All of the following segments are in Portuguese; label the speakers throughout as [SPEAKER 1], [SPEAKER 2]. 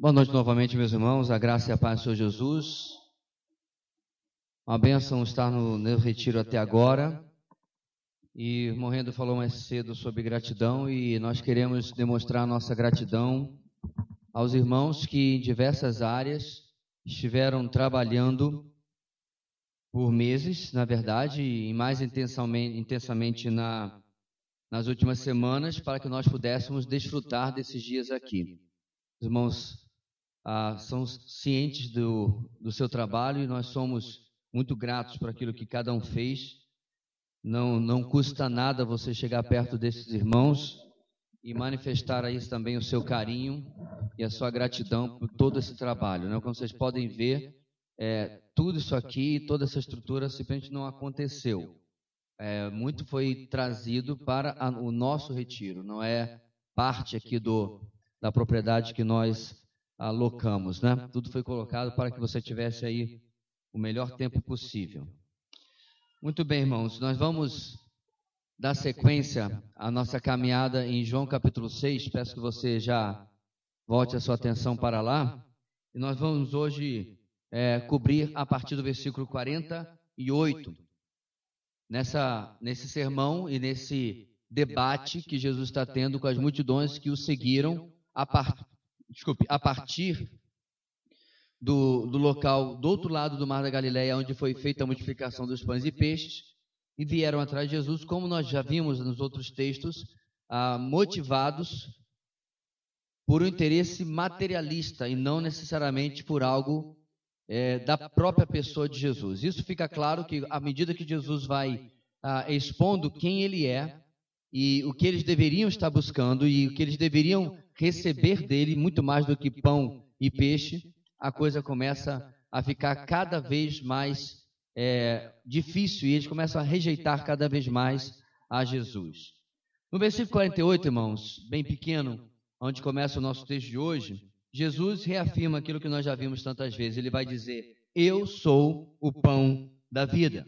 [SPEAKER 1] Boa noite novamente, meus irmãos. A graça e a paz do Senhor Jesus. Uma bênção estar no, no retiro até agora. E Morrendo falou mais cedo sobre gratidão e nós queremos demonstrar nossa gratidão aos irmãos que em diversas áreas estiveram trabalhando por meses, na verdade, e mais intensamente, intensamente na, nas últimas semanas, para que nós pudéssemos desfrutar desses dias aqui. Os irmãos ah, são cientes do, do seu trabalho e nós somos muito gratos por aquilo que cada um fez. Não, não custa nada você chegar perto desses irmãos e manifestar a isso também o seu carinho e a sua gratidão por todo esse trabalho. Né? Como vocês podem ver, é, tudo isso aqui, toda essa estrutura simplesmente não aconteceu. É, muito foi trazido para a, o nosso retiro, não é parte aqui do, da propriedade que nós alocamos. Né? Tudo foi colocado para que você tivesse aí o melhor tempo possível. Muito bem, irmãos, nós vamos dar sequência à nossa caminhada em João capítulo 6. Peço que você já volte a sua atenção para lá. E nós vamos hoje é, cobrir a partir do versículo 48. Nessa, nesse sermão e nesse debate que Jesus está tendo com as multidões que o seguiram a, par, desculpe, a partir do, do local do outro lado do Mar da Galileia, onde foi feita a multiplicação dos pães e peixes, e vieram atrás de Jesus, como nós já vimos nos outros textos, ah, motivados por um interesse materialista e não necessariamente por algo é, da própria pessoa de Jesus. Isso fica claro que à medida que Jesus vai ah, expondo quem ele é e o que eles deveriam estar buscando e o que eles deveriam receber dele, muito mais do que pão e peixe, a coisa começa a ficar cada vez mais é, difícil e eles começam a rejeitar cada vez mais a Jesus. No versículo 48, irmãos, bem pequeno, onde começa o nosso texto de hoje, Jesus reafirma aquilo que nós já vimos tantas vezes. Ele vai dizer: Eu sou o pão da vida.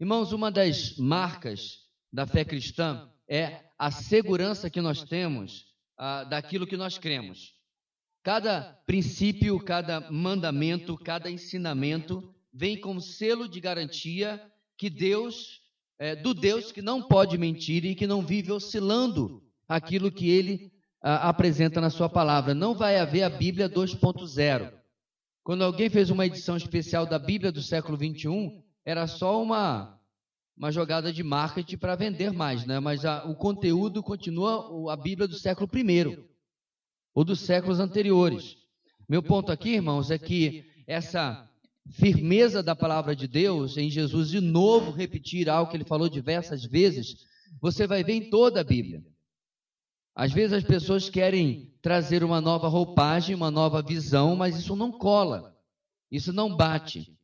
[SPEAKER 1] Irmãos, uma das marcas da fé cristã é a segurança que nós temos ah, daquilo que nós cremos. Cada princípio, cada mandamento, cada ensinamento vem com selo de garantia que Deus, é, do Deus que não pode mentir e que não vive oscilando aquilo que ele ah, apresenta na sua palavra. Não vai haver a Bíblia 2.0. Quando alguém fez uma edição especial da Bíblia do século 21, era só uma, uma jogada de marketing para vender mais, né? mas a, o conteúdo continua a Bíblia do século I ou dos séculos anteriores. Meu ponto aqui, irmãos, é que essa firmeza da palavra de Deus em Jesus, de novo repetir algo que ele falou diversas vezes, você vai ver em toda a Bíblia. Às vezes as pessoas querem trazer uma nova roupagem, uma nova visão, mas isso não cola, isso não bate.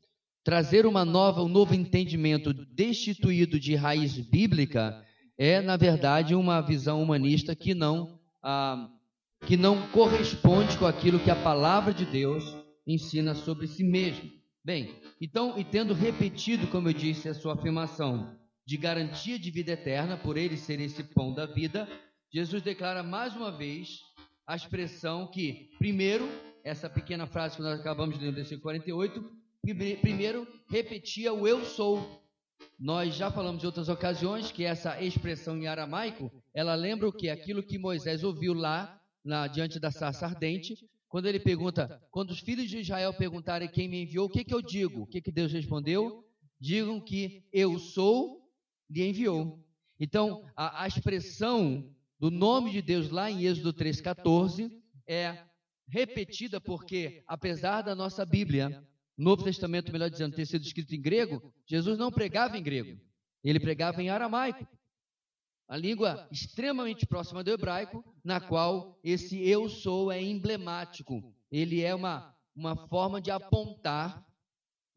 [SPEAKER 1] Trazer uma nova, um novo entendimento destituído de raiz bíblica é, na verdade, uma visão humanista que não ah, que não corresponde com aquilo que a palavra de Deus ensina sobre si mesmo. Bem, então, e tendo repetido, como eu disse, a sua afirmação de garantia de vida eterna, por ele ser esse pão da vida, Jesus declara mais uma vez a expressão que, primeiro, essa pequena frase que nós acabamos de ler no versículo 48, primeiro repetia o eu sou. Nós já falamos em outras ocasiões que essa expressão em aramaico, ela lembra o que? Aquilo que Moisés ouviu lá na, diante da sarça ardente, quando ele pergunta, quando os filhos de Israel perguntarem quem me enviou, o que, que eu digo? O que, que Deus respondeu? Digam que eu sou, lhe enviou. Então, a, a expressão do nome de Deus lá em Êxodo 3,14 é repetida porque, apesar da nossa Bíblia, Novo Testamento, melhor dizendo, ter sido escrito em grego, Jesus não pregava em grego, ele pregava em aramaico. A língua extremamente próxima do hebraico, na qual esse eu sou é emblemático. Ele é uma, uma forma de apontar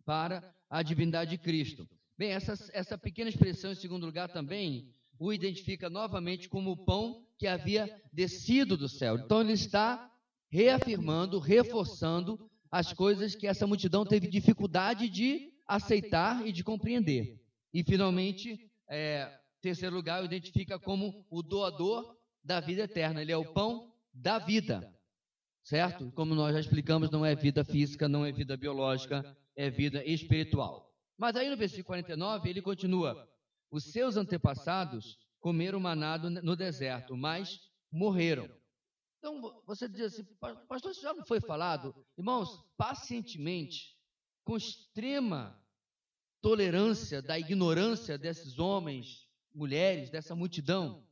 [SPEAKER 1] para a divindade de Cristo. Bem, essa, essa pequena expressão, em segundo lugar, também o identifica novamente como o pão que havia descido do céu. Então, ele está reafirmando, reforçando as coisas que essa multidão teve dificuldade de aceitar e de compreender. E, finalmente, é, terceiro lugar, identifica como o doador da vida eterna. Ele é o pão da vida. certo? Como nós já explicamos, não é vida física, não é vida biológica, é vida espiritual. Mas aí no versículo 49 ele continua: Os seus antepassados comeram manado no deserto, mas morreram. Então você diz assim, pastor, isso já não foi falado? Irmãos, pacientemente, com extrema tolerância da ignorância desses homens, mulheres, dessa multidão,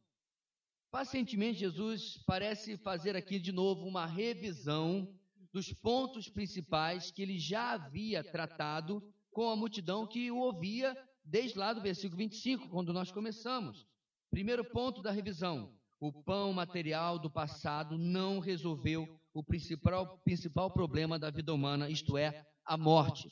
[SPEAKER 1] pacientemente Jesus parece fazer aqui de novo uma revisão dos pontos principais que ele já havia tratado com a multidão que o ouvia desde lá do versículo 25, quando nós começamos. Primeiro ponto da revisão: o pão material do passado não resolveu o principal, principal problema da vida humana, isto é, a morte.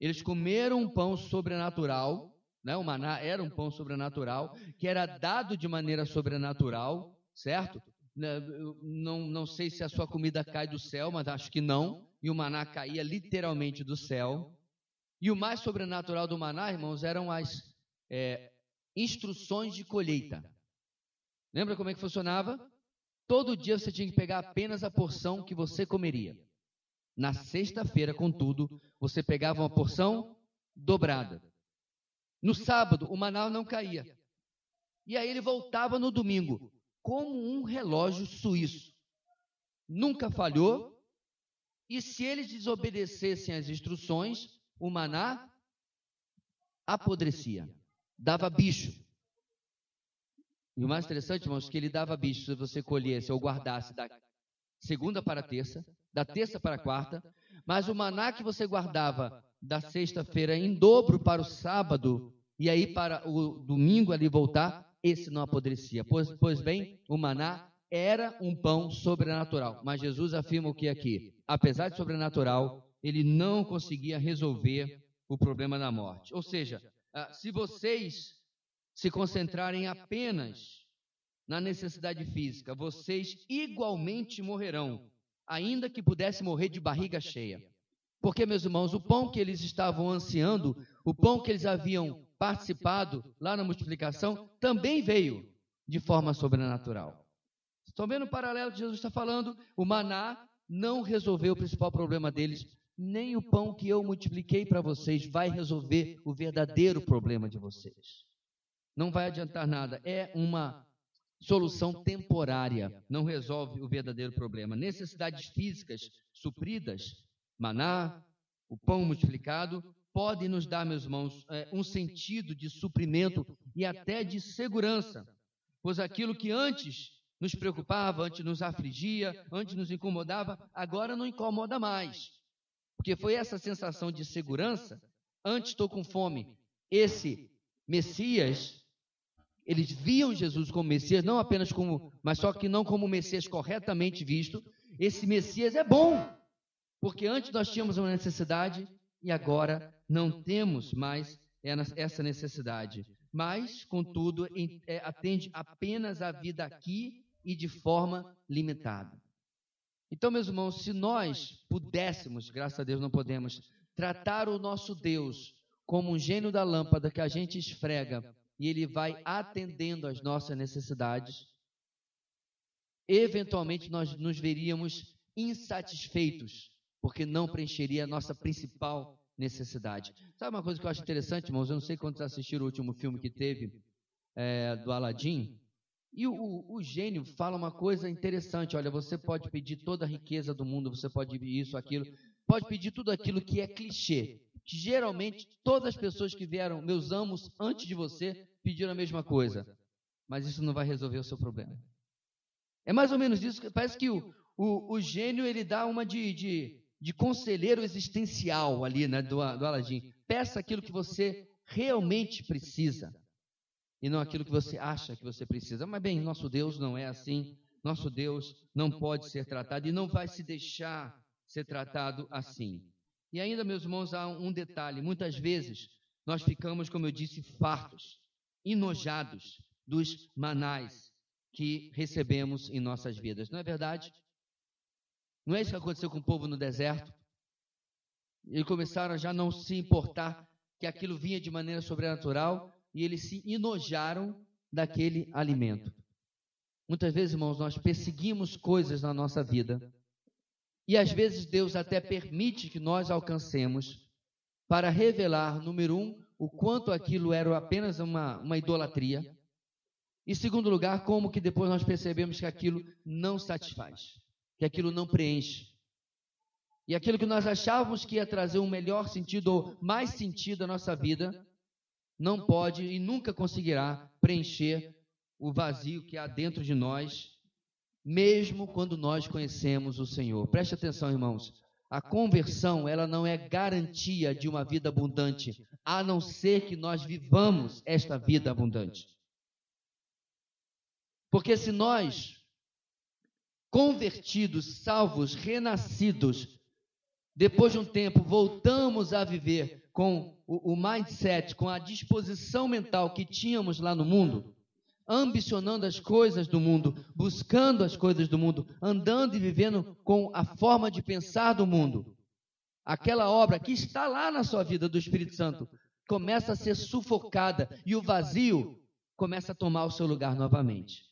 [SPEAKER 1] Eles comeram um pão sobrenatural, né? o maná era um pão sobrenatural, que era dado de maneira sobrenatural, certo? Né, não, não sei se a sua comida cai do céu, mas acho que não. E o maná caía literalmente do céu. E o mais sobrenatural do maná, irmãos, eram as é, instruções de colheita. Lembra como é que funcionava? Todo dia você tinha que pegar apenas a porção que você comeria. Na sexta-feira, contudo, você pegava uma porção dobrada. No sábado, o maná não caía. E aí ele voltava no domingo, como um relógio suíço. Nunca falhou. E se eles desobedecessem às instruções, o maná apodrecia, dava bicho. E o mais interessante, irmãos, que ele dava bicho se você colhesse ou guardasse da segunda para terça, da terça para quarta, mas o maná que você guardava da sexta-feira em dobro para o sábado e aí para o domingo ali voltar, esse não apodrecia. Pois, pois bem, o maná era um pão sobrenatural. Mas Jesus afirma o que aqui? Apesar de sobrenatural, ele não conseguia resolver o problema da morte. Ou seja, ah, se vocês se concentrarem apenas na necessidade física, vocês igualmente morrerão, ainda que pudesse morrer de barriga cheia. Porque, meus irmãos, o pão que eles estavam ansiando, o pão que eles haviam participado lá na multiplicação, também veio de forma sobrenatural. Estão vendo o paralelo que Jesus está falando? O maná não resolveu o principal problema deles, nem o pão que eu multipliquei para vocês vai resolver o verdadeiro problema de vocês. Não vai adiantar nada. É uma solução temporária, não resolve o verdadeiro problema. Necessidades físicas supridas, maná, o pão multiplicado, podem nos dar, meus irmãos, é, um sentido de suprimento e até de segurança, pois aquilo que antes nos preocupava, antes nos afligia, antes nos incomodava, agora não incomoda mais. Porque foi essa sensação de segurança, antes estou com fome, esse Messias eles viam Jesus como Messias, não apenas como, mas só que não como Messias corretamente visto. Esse Messias é bom, porque antes nós tínhamos uma necessidade e agora não temos mais essa necessidade. Mas, contudo, é, atende apenas a vida aqui e de forma limitada. Então, meus irmãos, se nós pudéssemos, graças a Deus não podemos, tratar o nosso Deus como um gênio da lâmpada que a gente esfrega e ele vai atendendo às nossas necessidades, eventualmente nós nos veríamos insatisfeitos, porque não preencheria a nossa principal necessidade. Sabe uma coisa que eu acho interessante, irmãos? Eu não sei quantos assistiram o último filme que teve é, do Aladim. E o, o, gênio fala uma coisa interessante: olha, você pode pedir toda a riqueza do mundo, você pode pedir isso, aquilo, pode pedir tudo aquilo que é clichê. Geralmente todas as pessoas que vieram, meus amos, antes de você, pediram a mesma coisa. Mas isso não vai resolver o seu problema. É mais ou menos isso. Parece que o, o, o gênio ele dá uma de, de, de conselheiro existencial ali né, do, do Aladim. Peça aquilo que você realmente precisa e não aquilo que você acha que você precisa. Mas bem, nosso Deus não é assim. Nosso Deus não pode ser tratado e não vai se deixar ser tratado assim. E ainda, meus irmãos, há um detalhe: muitas vezes nós ficamos, como eu disse, fartos enojados dos manais que recebemos em nossas vidas. Não é verdade? Não é isso que aconteceu com o povo no deserto? Eles começaram a já não se importar que aquilo vinha de maneira sobrenatural e eles se enojaram daquele alimento. Muitas vezes, irmãos, nós perseguimos coisas na nossa vida E às vezes Deus até permite que nós alcancemos para revelar, número um, o quanto aquilo era apenas uma, uma idolatria. E segundo lugar, como que depois nós percebemos que aquilo não satisfaz, que aquilo não preenche. E aquilo que nós achávamos que ia trazer um melhor sentido ou mais sentido à nossa vida, não pode e nunca conseguirá preencher o vazio que há dentro de nós, mesmo quando nós conhecemos o Senhor. Preste atenção, irmãos. A conversão, ela não é garantia de uma vida abundante, a não ser que nós vivamos esta vida abundante. Porque se nós, convertidos, salvos, renascidos, depois de um tempo voltamos a viver com o, o mindset, com a disposição mental que tínhamos lá no mundo, ambicionando as coisas do mundo, buscando as coisas do mundo, andando e vivendo com a forma de pensar do mundo. Aquela obra que está lá na sua vida do Espírito Santo começa a ser sufocada e o vazio começa a tomar o seu lugar novamente.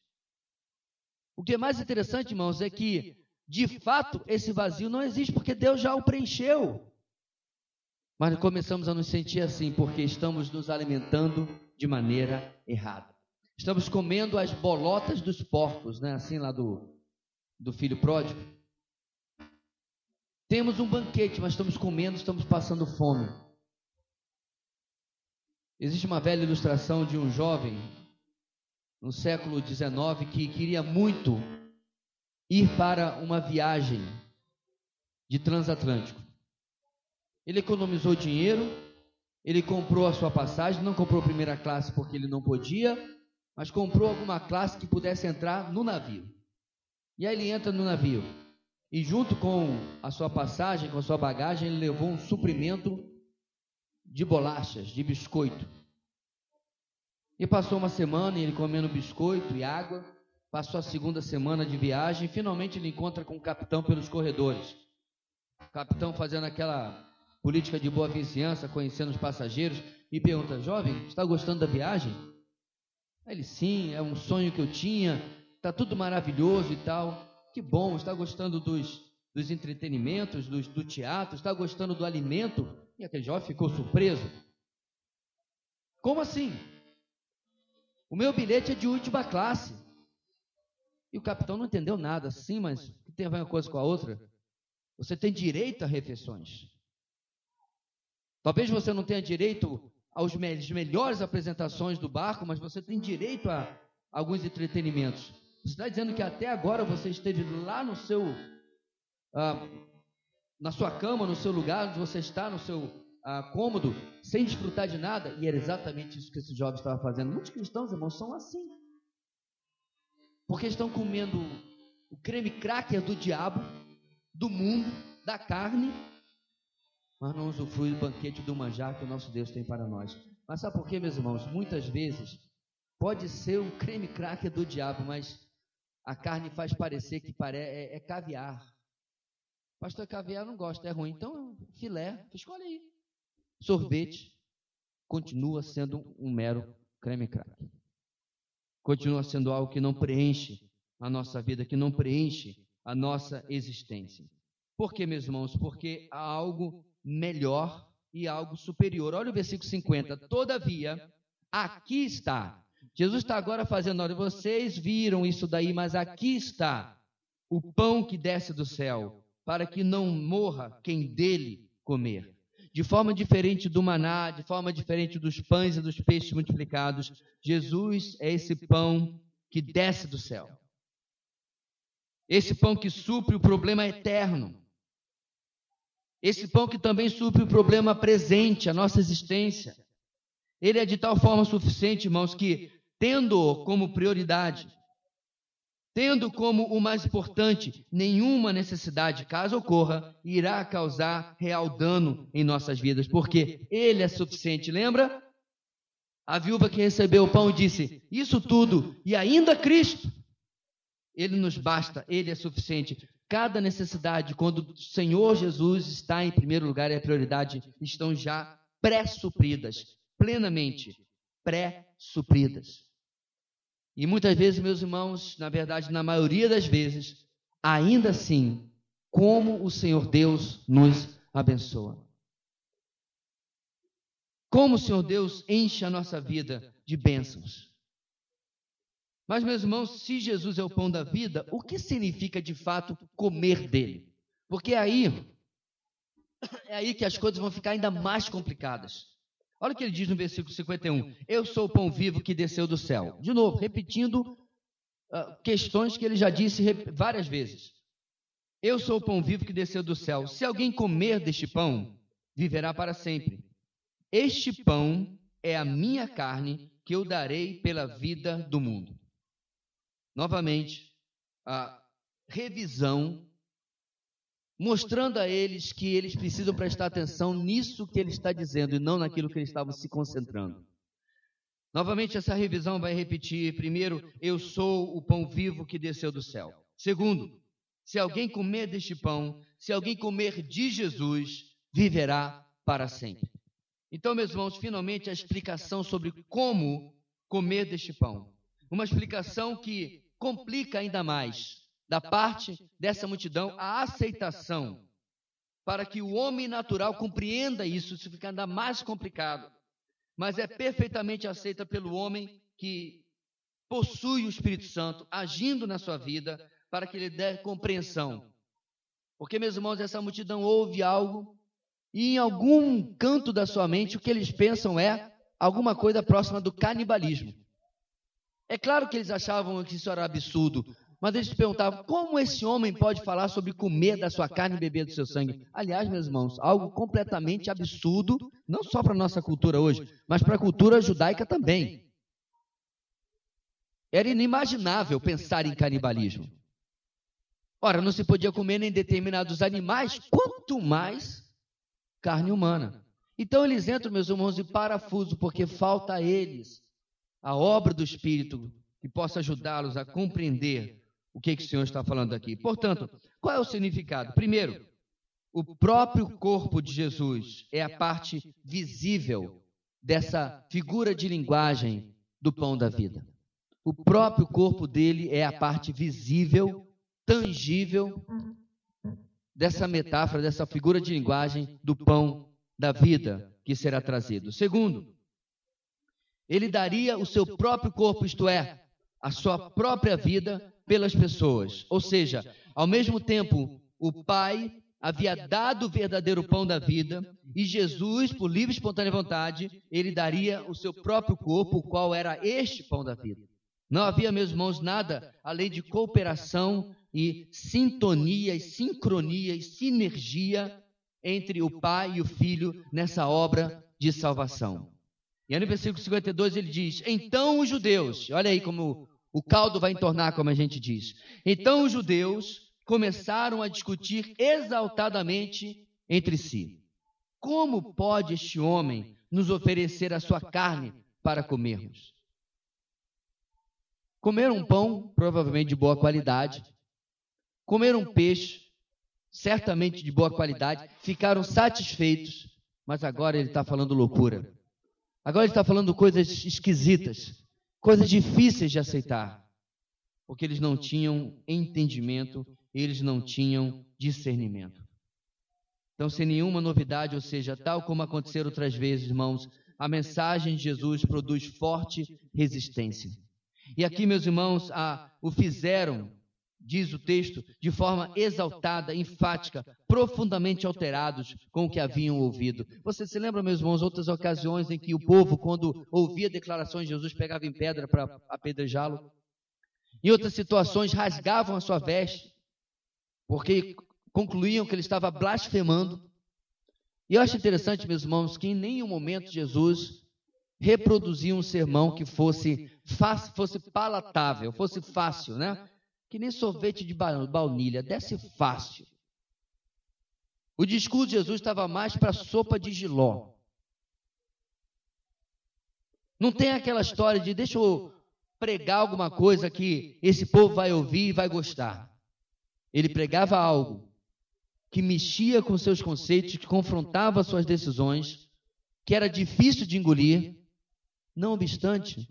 [SPEAKER 1] O que é mais interessante, irmãos, é que, de fato, esse vazio não existe porque Deus já o preencheu. Mas começamos a nos sentir assim porque estamos nos alimentando de maneira errada. Estamos comendo as bolotas dos porcos, né? Assim lá do, do filho pródigo. Temos um banquete, mas estamos comendo, estamos passando fome. Existe uma velha ilustração de um jovem no século XIX que queria muito ir para uma viagem de transatlântico. Ele economizou dinheiro, ele comprou a sua passagem, não comprou primeira classe porque ele não podia, mas comprou alguma classe que pudesse entrar no navio. E aí ele entra no navio. E junto com a sua passagem, com a sua bagagem, ele levou um suprimento de bolachas, de biscoito. E passou uma semana ele comendo biscoito e água. Passou a segunda semana de viagem. E finalmente ele encontra com o capitão pelos corredores. O capitão fazendo aquela política de boa vizinhança, conhecendo os passageiros, e pergunta: Jovem, está gostando da viagem? ele: Sim, é um sonho que eu tinha, está tudo maravilhoso e tal. Que bom, está gostando dos, dos entretenimentos, dos, do teatro, está gostando do alimento? E aquele jovem ficou surpreso. Como assim? O meu bilhete é de última classe. E o capitão não entendeu nada. Sim, mas que tem a ver uma coisa com a outra? Você tem direito a refeições. Talvez você não tenha direito às melhores apresentações do barco, mas você tem direito a alguns entretenimentos. Você está dizendo que até agora você esteve lá no seu, ah, na sua cama, no seu lugar, onde você está, no seu ah, cômodo, sem desfrutar de nada? E era exatamente isso que esse jovem estava fazendo. Muitos cristãos, irmãos, são assim. Porque estão comendo o creme cracker do diabo, do mundo, da carne, mas não usufrui do banquete do manjar que o nosso Deus tem para nós. Mas sabe por quê, meus irmãos? Muitas vezes pode ser um creme cracker do diabo, mas a carne faz parecer que pare... é, é caviar. Pastor, caviar não gosta, é ruim. Então, filé, escolhe aí. Sorvete continua sendo um mero creme cracker. Continua sendo algo que não preenche a nossa vida, que não preenche a nossa existência. Por quê, meus irmãos? Porque há algo melhor e algo superior. Olha o versículo 50. Todavia, aqui está. Jesus está agora fazendo, olha, vocês viram isso daí, mas aqui está o pão que desce do céu, para que não morra quem dele comer. De forma diferente do maná, de forma diferente dos pães e dos peixes multiplicados, Jesus é esse pão que desce do céu. Esse pão que supre o problema eterno. Esse pão que também supre o problema presente, a nossa existência. Ele é de tal forma suficiente, irmãos, que, tendo como prioridade, tendo como o mais importante, nenhuma necessidade, caso ocorra, irá causar real dano em nossas vidas, porque Ele é suficiente. Lembra? A viúva que recebeu o pão disse: Isso tudo e ainda Cristo. Ele nos basta, Ele é suficiente. Cada necessidade, quando o Senhor Jesus está em primeiro lugar e a prioridade, estão já pré-supridas, plenamente pré-supridas. E muitas vezes, meus irmãos, na verdade, na maioria das vezes, ainda assim, como o Senhor Deus nos abençoa. Como o Senhor Deus enche a nossa vida de bênçãos. Mas, meus irmãos, se Jesus é o pão da vida, o que significa de fato comer dele? Porque aí é aí que as coisas vão ficar ainda mais complicadas. Olha o que ele diz no versículo 51. Eu sou o pão vivo que desceu do céu. De novo, repetindo uh, questões que ele já disse várias vezes. Eu sou o pão vivo que desceu do céu. Se alguém comer deste pão, viverá para sempre. Este pão é a minha carne que eu darei pela vida do mundo. Novamente, a revisão mostrando a eles que eles precisam prestar atenção nisso que ele está dizendo e não naquilo que eles estavam se concentrando. Novamente, essa revisão vai repetir: primeiro, eu sou o pão vivo que desceu do céu. Segundo, se alguém comer deste pão, se alguém comer de Jesus, viverá para sempre. Então, meus irmãos, finalmente a explicação sobre como comer deste pão. Uma explicação que complica ainda mais da parte dessa multidão a aceitação para que o homem natural compreenda isso, isso fica ainda mais complicado. Mas é perfeitamente aceita pelo homem que possui o Espírito Santo agindo na sua vida para que ele dê compreensão. Porque, meus irmãos, essa multidão ouve algo e em algum canto da sua mente o que eles pensam é alguma coisa próxima do canibalismo. É claro que eles achavam que isso era absurdo, mas eles perguntavam como esse homem pode falar sobre comer da sua carne e beber do seu sangue. Aliás, meus irmãos, algo completamente absurdo, não só para a nossa cultura hoje, mas para a cultura judaica também. Era inimaginável pensar em canibalismo. Ora, não se podia comer nem determinados animais, quanto mais carne humana. Então eles entram, meus irmãos, em parafuso, porque falta a eles a obra do Espírito que possa ajudá-los a compreender o que, que o Senhor está falando aqui. Portanto, qual é o significado? Primeiro, o próprio corpo de Jesus é a parte visível dessa figura de linguagem do pão da vida. O próprio corpo dele é a parte visível, tangível dessa metáfora, dessa figura de linguagem do pão da vida que será trazido. Segundo, ele daria o seu próprio corpo, isto é, a sua própria vida pelas pessoas. Ou seja, ao mesmo tempo, o Pai havia dado o verdadeiro pão da vida e Jesus, por livre e espontânea vontade, ele daria o seu próprio corpo, o qual era este pão da vida. Não havia, meus irmãos, nada além de cooperação e sintonia e sincronia e sinergia entre o Pai e o Filho nessa obra de salvação. E aí no versículo 52 ele diz: Então os judeus, olha aí como o caldo vai entornar, como a gente diz. Então os judeus começaram a discutir exaltadamente entre si: Como pode este homem nos oferecer a sua carne para comermos? Comeram um pão, provavelmente de boa qualidade, comeram um peixe, certamente de boa qualidade, ficaram satisfeitos, mas agora ele está falando loucura. Agora ele está falando coisas esquisitas coisas difíceis de aceitar, porque eles não tinham entendimento, eles não tinham discernimento. Então, sem nenhuma novidade, ou seja, tal como aconteceu outras vezes, irmãos, a mensagem de Jesus produz forte resistência. E aqui, meus irmãos, a, o fizeram diz o texto, de forma exaltada, enfática, profundamente alterados com o que haviam ouvido. Você se lembra, meus irmãos, outras ocasiões em que o povo, quando ouvia declarações de Jesus, pegava em pedra para apedrejá-lo? Em outras situações, rasgavam a sua veste, porque concluíam que ele estava blasfemando. E eu acho interessante, meus irmãos, que em nenhum momento Jesus reproduzia um sermão que fosse, fosse palatável, fosse fácil, né? Que nem sorvete de baunilha, desce fácil. O discurso de Jesus estava mais para sopa de giló. Não tem aquela história de deixa eu pregar alguma coisa que esse povo vai ouvir e vai gostar. Ele pregava algo que mexia com seus conceitos, que confrontava suas decisões, que era difícil de engolir. Não obstante,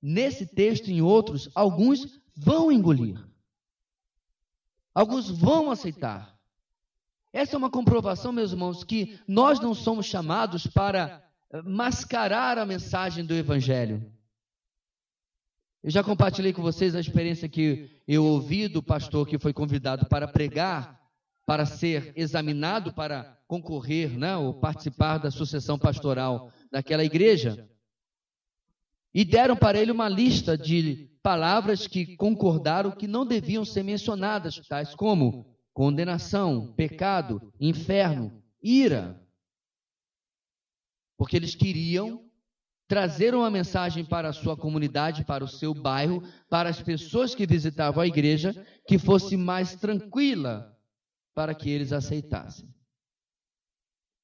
[SPEAKER 1] nesse texto e em outros, alguns vão engolir. Alguns vão aceitar. Essa é uma comprovação, meus irmãos, que nós não somos chamados para eh, mascarar a mensagem do Evangelho. Eu já compartilhei com vocês a experiência que eu ouvi do pastor que foi convidado para pregar, para ser examinado, para concorrer, né, ou participar da sucessão pastoral daquela igreja. E deram para ele uma lista de palavras que concordaram que não deviam ser mencionadas, tais como condenação, pecado, inferno, ira. Porque eles queriam trazer uma mensagem para a sua comunidade, para o seu bairro, para as pessoas que visitavam a igreja, que fosse mais tranquila para que eles aceitassem.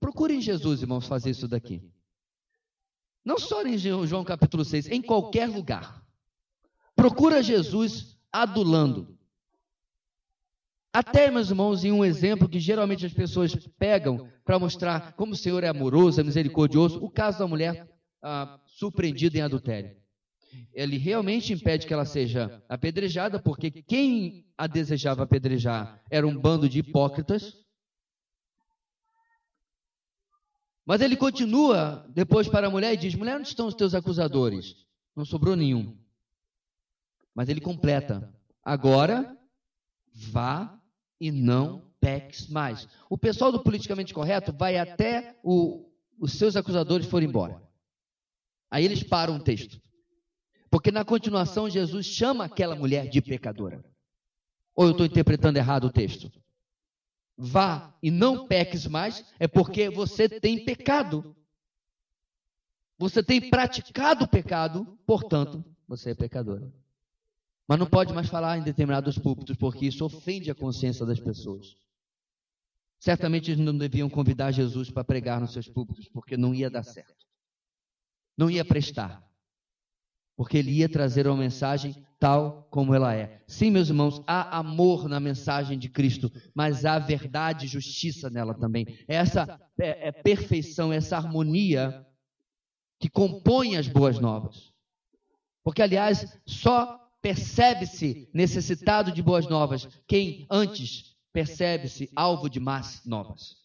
[SPEAKER 1] Procurem Jesus, irmãos, fazer isso daqui. Não só em João capítulo 6, em qualquer lugar. Procura Jesus adulando. Até, meus irmãos, em um exemplo que geralmente as pessoas pegam para mostrar como o Senhor é amoroso, é misericordioso, o caso da mulher ah, surpreendida em adultério. Ele realmente impede que ela seja apedrejada, porque quem a desejava apedrejar era um bando de hipócritas. Mas ele continua depois para a mulher e diz: Mulher, onde estão os teus acusadores? Não sobrou nenhum. Mas ele completa: Agora vá e não peques mais. O pessoal do politicamente correto vai até o, os seus acusadores forem embora. Aí eles param o texto. Porque na continuação Jesus chama aquela mulher de pecadora. Ou eu estou interpretando errado o texto? Vá e não peques mais, é porque você tem pecado. Você tem praticado o pecado, portanto, você é pecadora. Mas não pode mais falar em determinados púlpitos, porque isso ofende a consciência das pessoas. Certamente eles não deviam convidar Jesus para pregar nos seus púlpitos, porque não ia dar certo não ia prestar. Porque ele ia trazer uma mensagem tal como ela é. Sim, meus irmãos, há amor na mensagem de Cristo, mas há verdade e justiça nela também. Essa é, é perfeição, essa harmonia que compõe as boas novas. Porque, aliás, só percebe-se necessitado de boas novas quem antes percebe-se alvo de más novas.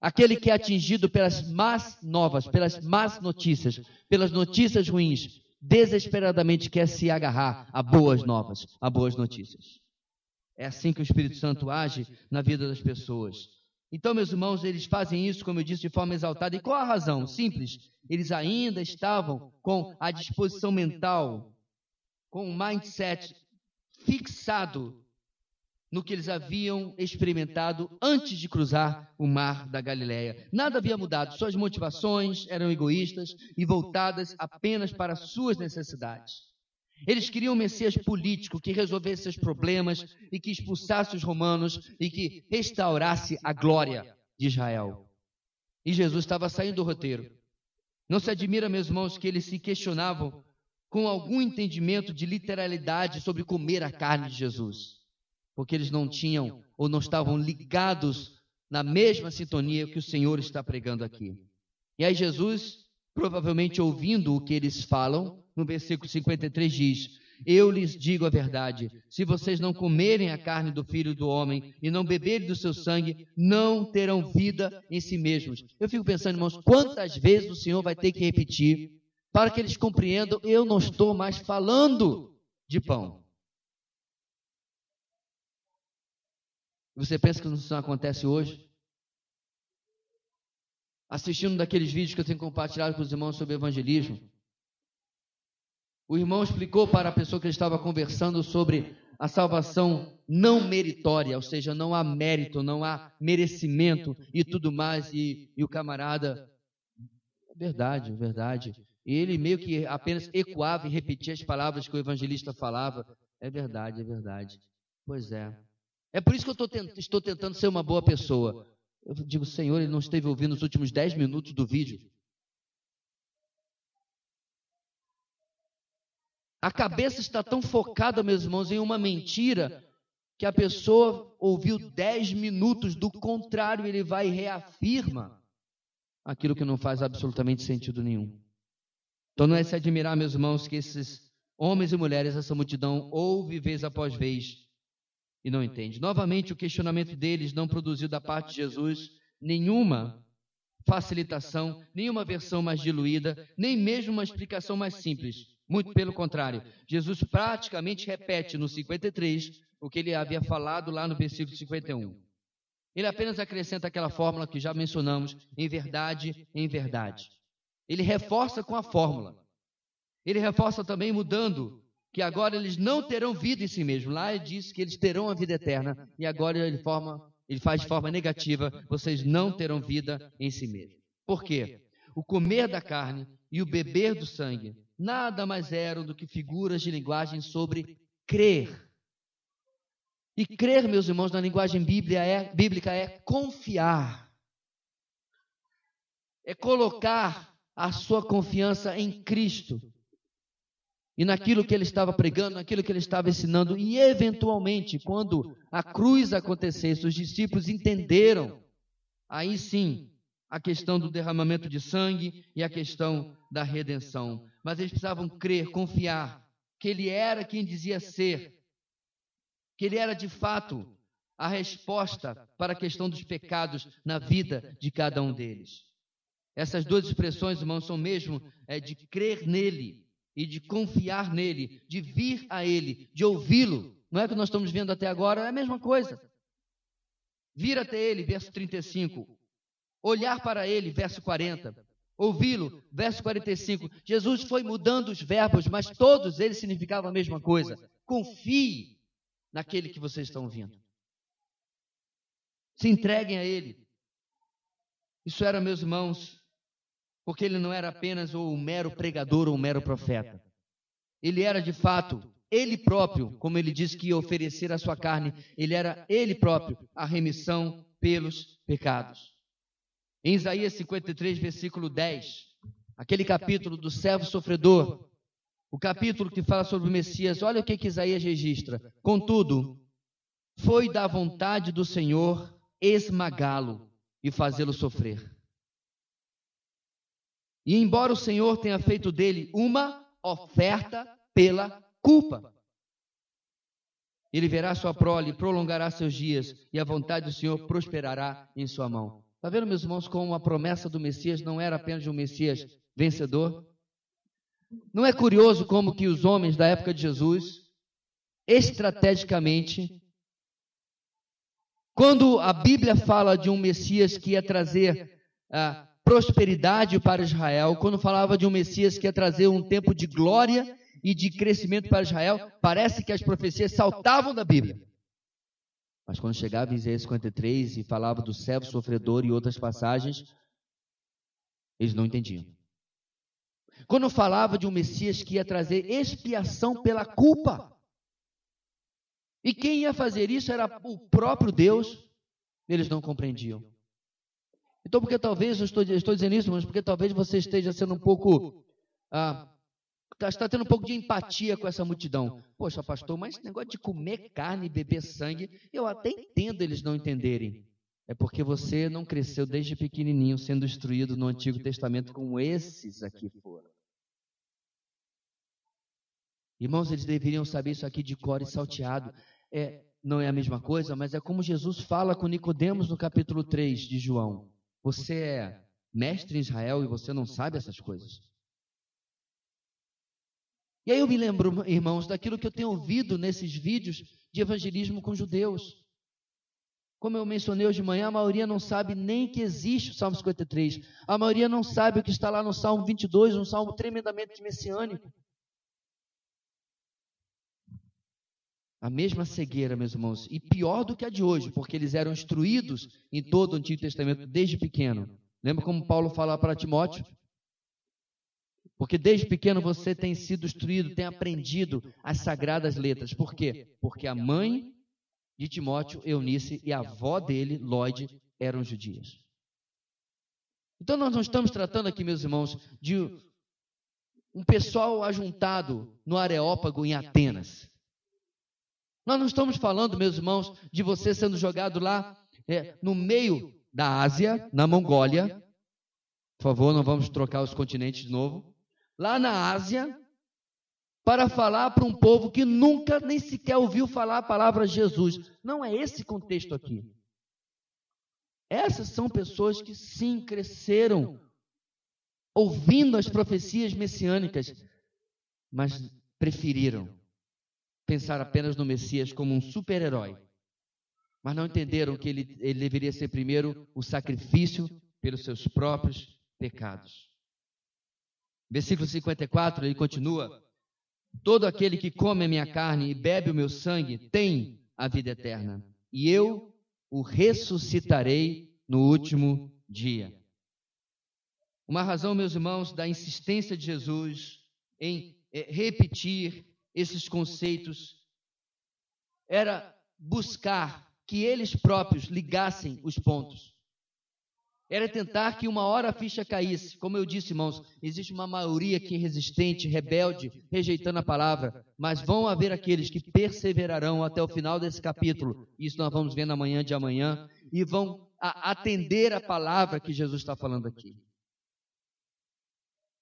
[SPEAKER 1] Aquele que é atingido pelas más novas, pelas más notícias, pelas notícias ruins, desesperadamente quer se agarrar a boas novas, a boas notícias. É assim que o Espírito Santo age na vida das pessoas. Então, meus irmãos, eles fazem isso, como eu disse, de forma exaltada. E qual a razão? Simples. Eles ainda estavam com a disposição mental, com o mindset fixado no que eles haviam experimentado antes de cruzar o mar da Galileia. Nada havia mudado, suas motivações eram egoístas e voltadas apenas para suas necessidades. Eles queriam um Messias político que resolvesse seus problemas e que expulsasse os romanos e que restaurasse a glória de Israel. E Jesus estava saindo do roteiro. Não se admira, meus irmãos, que eles se questionavam com algum entendimento de literalidade sobre comer a carne de Jesus porque eles não tinham ou não estavam ligados na mesma sintonia que o Senhor está pregando aqui. E aí Jesus, provavelmente ouvindo o que eles falam, no versículo 53 diz: Eu lhes digo a verdade: se vocês não comerem a carne do filho do homem e não beberem do seu sangue, não terão vida em si mesmos. Eu fico pensando, irmãos, quantas vezes o Senhor vai ter que repetir para que eles compreendam: eu não estou mais falando de pão. Você pensa que isso não acontece hoje? Assistindo daqueles vídeos que eu tenho compartilhado com os irmãos sobre evangelismo, o irmão explicou para a pessoa que ele estava conversando sobre a salvação não meritória, ou seja, não há mérito, não há merecimento e tudo mais, e, e o camarada, verdade, verdade. E ele meio que apenas ecoava e repetia as palavras que o evangelista falava. É verdade, é verdade. Pois é. É por isso que eu tent, estou tentando ser uma boa pessoa. Eu digo, Senhor, ele não esteve ouvindo os últimos dez minutos do vídeo. A cabeça está tão focada, meus irmãos, em uma mentira que a pessoa ouviu dez minutos, do contrário, ele vai e reafirma aquilo que não faz absolutamente sentido nenhum. Então não é se admirar, meus irmãos, que esses homens e mulheres, essa multidão, ouve vez após vez e não entende. Novamente, o questionamento deles não produziu da parte de Jesus nenhuma facilitação, nenhuma versão mais diluída, nem mesmo uma explicação mais simples. Muito pelo contrário, Jesus praticamente repete no 53 o que ele havia falado lá no versículo 51. Ele apenas acrescenta aquela fórmula que já mencionamos, em verdade, em verdade. Ele reforça com a fórmula. Ele reforça também mudando que agora eles não terão vida em si mesmos. Lá ele diz que eles terão a vida eterna e agora ele, forma, ele faz de forma negativa: vocês não terão vida em si mesmos. Por quê? O comer da carne e o beber do sangue nada mais eram do que figuras de linguagem sobre crer. E crer, meus irmãos, na linguagem é, bíblica é confiar. É colocar a sua confiança em Cristo e naquilo que ele estava pregando, naquilo que ele estava ensinando, e eventualmente, quando a cruz acontecesse, os discípulos entenderam, aí sim, a questão do derramamento de sangue e a questão da redenção. Mas eles precisavam crer, confiar que ele era quem dizia ser, que ele era de fato a resposta para a questão dos pecados na vida de cada um deles. Essas duas expressões, irmãos, são mesmo é, de crer nele e de confiar nele, de vir a ele, de ouvi-lo. Não é que nós estamos vendo até agora, é a mesma coisa. Vir até ele, verso 35. Olhar para ele, verso 40. Ouvi-lo, verso 45. Jesus foi mudando os verbos, mas todos eles significavam a mesma coisa. Confie naquele que vocês estão ouvindo. Se entreguem a ele. Isso era, meus irmãos, porque ele não era apenas um mero pregador ou um mero profeta. Ele era de fato ele próprio, como ele disse que ia oferecer a sua carne, ele era ele próprio a remissão pelos pecados. Em Isaías 53, versículo 10, aquele capítulo do servo sofredor, o capítulo que fala sobre o Messias, olha o que, que Isaías registra. Contudo, foi da vontade do Senhor esmagá-lo e fazê-lo sofrer. E embora o Senhor tenha feito dele uma oferta pela culpa, ele verá sua prole, prolongará seus dias, e a vontade do Senhor prosperará em sua mão. Está vendo, meus irmãos, como a promessa do Messias não era apenas de um Messias vencedor? Não é curioso como que os homens da época de Jesus, estrategicamente, quando a Bíblia fala de um Messias que ia trazer ah, prosperidade para Israel, quando falava de um Messias que ia trazer um tempo de glória e de crescimento para Israel, parece que as profecias saltavam da Bíblia. Mas quando chegava em Isaías 53 e falava do servo sofredor e outras passagens, eles não entendiam. Quando falava de um Messias que ia trazer expiação pela culpa, e quem ia fazer isso era o próprio Deus, eles não compreendiam. Então, porque talvez, eu estou, estou dizendo isso, mas porque talvez você esteja sendo um pouco. Ah, tá, está tendo um pouco de empatia com essa multidão. Poxa, pastor, mas esse negócio de comer carne e beber sangue, eu até entendo eles não entenderem. É porque você não cresceu desde pequenininho sendo instruído no Antigo Testamento como esses aqui foram. Irmãos, eles deveriam saber isso aqui de cor e salteado. É, não é a mesma coisa, mas é como Jesus fala com Nicodemos no capítulo 3 de João. Você é mestre em Israel e você não sabe essas coisas. E aí eu me lembro, irmãos, daquilo que eu tenho ouvido nesses vídeos de evangelismo com judeus. Como eu mencionei hoje de manhã, a maioria não sabe nem que existe o Salmo 53. A maioria não sabe o que está lá no Salmo 22, um salmo tremendamente messiânico. A mesma cegueira, meus irmãos, e pior do que a de hoje, porque eles eram instruídos em todo o Antigo Testamento desde pequeno. Lembra como Paulo fala para Timóteo? Porque desde pequeno você tem sido instruído, tem aprendido as sagradas letras. Por quê? Porque a mãe de Timóteo, Eunice, e a avó dele, Lloyd, eram judias. Então nós não estamos tratando aqui, meus irmãos, de um pessoal ajuntado no Areópago em Atenas. Nós não estamos falando, meus irmãos, de você sendo jogado lá é, no meio da Ásia, na Mongólia. Por favor, não vamos trocar os continentes de novo. Lá na Ásia, para falar para um povo que nunca nem sequer ouviu falar a palavra Jesus. Não é esse contexto aqui. Essas são pessoas que sim cresceram ouvindo as profecias messiânicas, mas preferiram pensar apenas no Messias como um super-herói. Mas não entenderam que ele, ele deveria ser primeiro o sacrifício pelos seus próprios pecados. Versículo 54, ele continua: Todo aquele que come a minha carne e bebe o meu sangue tem a vida eterna, e eu o ressuscitarei no último dia. Uma razão, meus irmãos, da insistência de Jesus em eh, repetir esses conceitos era buscar que eles próprios ligassem os pontos era tentar que uma hora a ficha caísse. Como eu disse, irmãos, existe uma maioria aqui resistente, rebelde, rejeitando a palavra, mas vão haver aqueles que perseverarão até o final desse capítulo. Isso nós vamos ver na manhã de amanhã e vão atender a palavra que Jesus está falando aqui.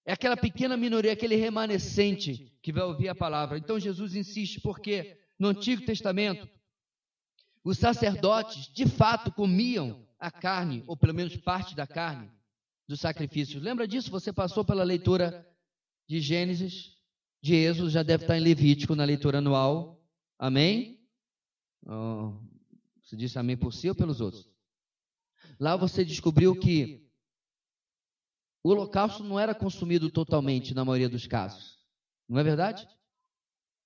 [SPEAKER 1] É aquela pequena minoria, aquele remanescente que vai ouvir a palavra. Então Jesus insiste porque no Antigo Testamento os sacerdotes de fato comiam a carne, ou pelo menos parte da carne, dos sacrifícios. Lembra disso? Você passou pela leitura de Gênesis, de Êxodo, já deve estar em Levítico na leitura anual. Amém? Oh, você disse amém por si ou pelos outros? Lá você descobriu que o holocausto não era consumido totalmente na maioria dos casos. Não é verdade?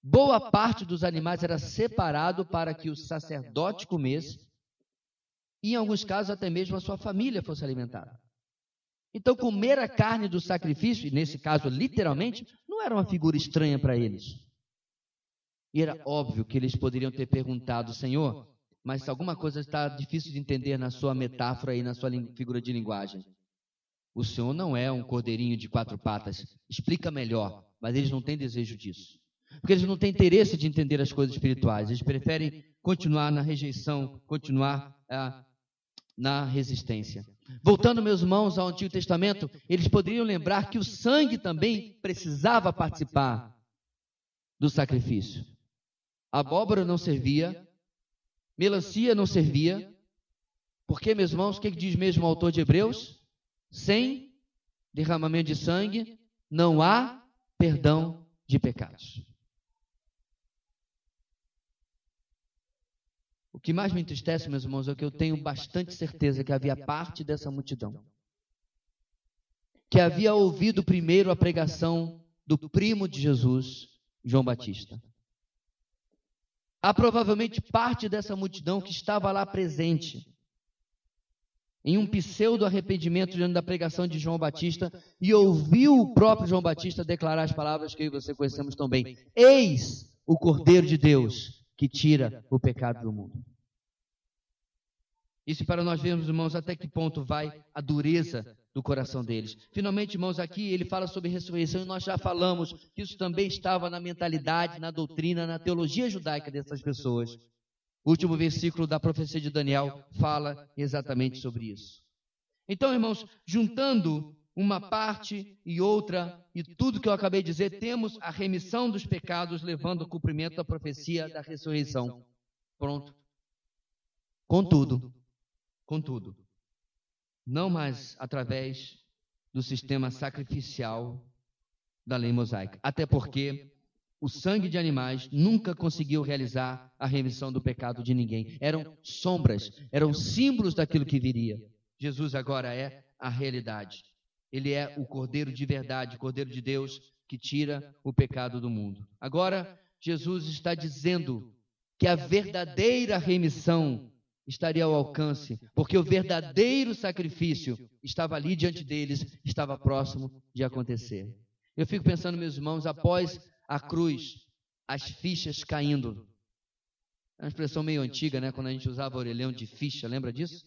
[SPEAKER 1] Boa parte dos animais era separado para que o sacerdote comesse e, em alguns casos, até mesmo a sua família fosse alimentada. Então, comer a carne do sacrifício, nesse caso, literalmente, não era uma figura estranha para eles. E era óbvio que eles poderiam ter perguntado, Senhor, mas alguma coisa está difícil de entender na sua metáfora e na sua figura de linguagem. O Senhor não é um cordeirinho de quatro patas. Explica melhor. Mas eles não têm desejo disso. Porque eles não têm interesse de entender as coisas espirituais. Eles preferem continuar na rejeição, continuar ah, na resistência. Voltando, meus irmãos, ao Antigo Testamento, eles poderiam lembrar que o sangue também precisava participar do sacrifício. Abóbora não servia, melancia não servia, porque, meus irmãos, o que diz mesmo o autor de Hebreus? Sem derramamento de sangue não há perdão de pecados. O que mais me entristece, meus irmãos, é que eu tenho bastante certeza que havia parte dessa multidão que havia ouvido primeiro a pregação do primo de Jesus, João Batista. Há provavelmente parte dessa multidão que estava lá presente em um pseudo arrependimento diante da pregação de João Batista e ouviu o próprio João Batista declarar as palavras que eu e você conhecemos tão bem: Eis o Cordeiro de Deus que tira o pecado do mundo. Isso para nós vermos, irmãos, até que ponto vai a dureza do coração deles. Finalmente, irmãos, aqui ele fala sobre ressurreição e nós já falamos que isso também estava na mentalidade, na doutrina, na teologia judaica dessas pessoas. O último versículo da profecia de Daniel fala exatamente sobre isso. Então, irmãos, juntando uma parte e outra, e tudo que eu acabei de dizer, temos a remissão dos pecados, levando ao cumprimento da profecia da ressurreição. Pronto. Contudo, contudo, não mais através do sistema sacrificial da lei mosaica. Até porque o sangue de animais nunca conseguiu realizar a remissão do pecado de ninguém. Eram sombras, eram símbolos daquilo que viria. Jesus agora é a realidade. Ele é o Cordeiro de verdade, Cordeiro de Deus que tira o pecado do mundo. Agora, Jesus está dizendo que a verdadeira remissão estaria ao alcance, porque o verdadeiro sacrifício estava ali diante deles, estava próximo de acontecer. Eu fico pensando, meus irmãos, após a cruz, as fichas caindo. É uma expressão meio antiga, né? Quando a gente usava orelhão de ficha, lembra disso?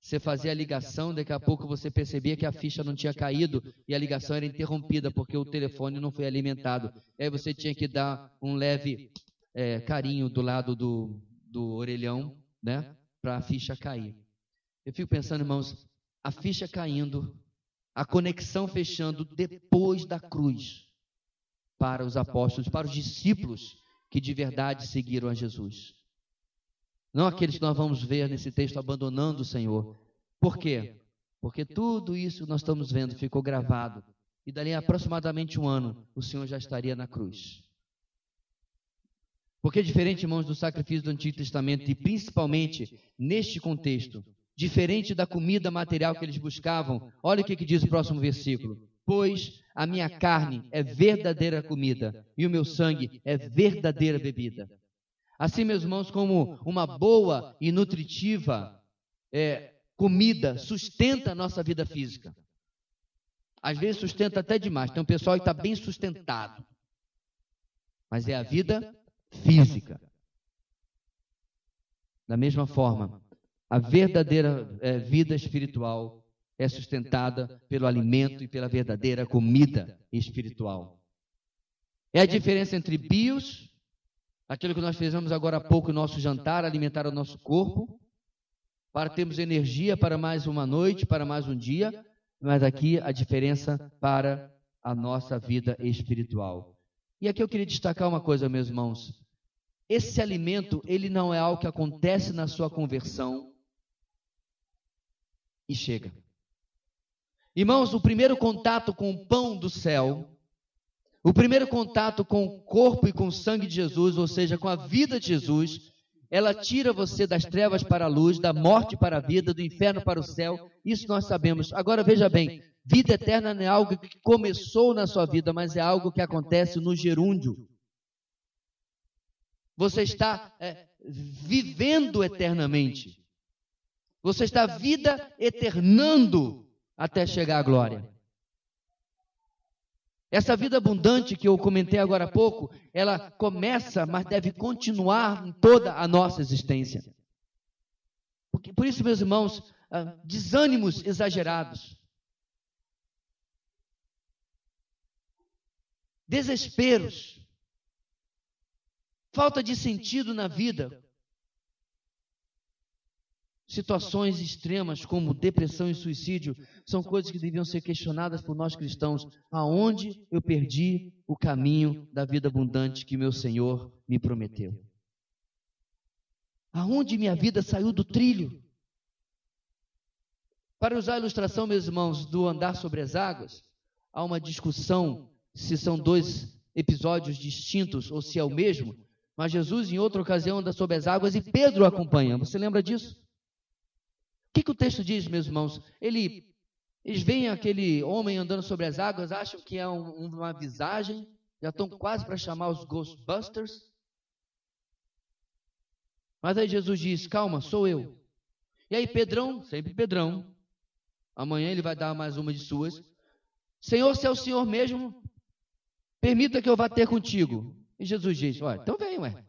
[SPEAKER 1] Você fazia a ligação, daqui a pouco você percebia que a ficha não tinha caído e a ligação era interrompida porque o telefone não foi alimentado. Aí você tinha que dar um leve é, carinho do lado do, do orelhão, né? Para a ficha cair. Eu fico pensando, irmãos, a ficha caindo, a conexão fechando depois da cruz. Para os apóstolos, para os discípulos que de verdade seguiram a Jesus. Não aqueles que nós vamos ver nesse texto abandonando o Senhor. Por quê? Porque tudo isso que nós estamos vendo ficou gravado. E dali a aproximadamente um ano, o Senhor já estaria na cruz. Porque, diferente, irmãos, do sacrifício do Antigo Testamento, e principalmente neste contexto, diferente da comida material que eles buscavam, olha o que, que diz o próximo versículo: Pois a minha carne é verdadeira comida, e o meu sangue é verdadeira bebida. Assim, meus irmãos, como uma boa e nutritiva é, comida sustenta a nossa vida física. Às vezes sustenta até demais. Tem um pessoal que está bem sustentado. Mas é a vida física. Da mesma forma, a verdadeira é, vida espiritual é sustentada pelo alimento e pela verdadeira comida espiritual. É a diferença entre bios, aquilo que nós fizemos agora há pouco, nosso jantar, alimentar o nosso corpo, para termos energia para mais uma noite, para mais um dia, mas aqui a diferença para a nossa vida espiritual. E aqui eu queria destacar uma coisa, meus irmãos. Esse alimento, ele não é algo que acontece na sua conversão e chega. Irmãos, o primeiro contato com o pão do céu, o primeiro contato com o corpo e com o sangue de Jesus, ou seja, com a vida de Jesus, ela tira você das trevas para a luz, da morte para a vida, do inferno para o céu. Isso nós sabemos. Agora veja bem: vida eterna não é algo que começou na sua vida, mas é algo que acontece no gerúndio. Você está é, vivendo eternamente. Você está vida eternando até chegar à glória. Essa vida abundante que eu comentei agora há pouco, ela começa, mas deve continuar em toda a nossa existência. Porque, por isso, meus irmãos, ah, desânimos exagerados, desesperos, falta de sentido na vida, Situações extremas como depressão e suicídio são coisas que deviam ser questionadas por nós cristãos. Aonde eu perdi o caminho da vida abundante que meu Senhor me prometeu? Aonde minha vida saiu do trilho? Para usar a ilustração, meus irmãos, do andar sobre as águas, há uma discussão se são dois episódios distintos ou se é o mesmo. Mas Jesus, em outra ocasião, anda sobre as águas e Pedro acompanha. Você lembra disso? Que, que o texto diz, meus irmãos? Ele, eles veem aquele homem andando sobre as águas, acham que é um, uma visagem, já estão quase para chamar os Ghostbusters. Mas aí Jesus diz: Calma, sou eu. E aí, Pedrão, sempre Pedrão, amanhã ele vai dar mais uma de suas. Senhor, se é o Senhor mesmo, permita que eu vá ter contigo. E Jesus diz: Olha, então vem, ué.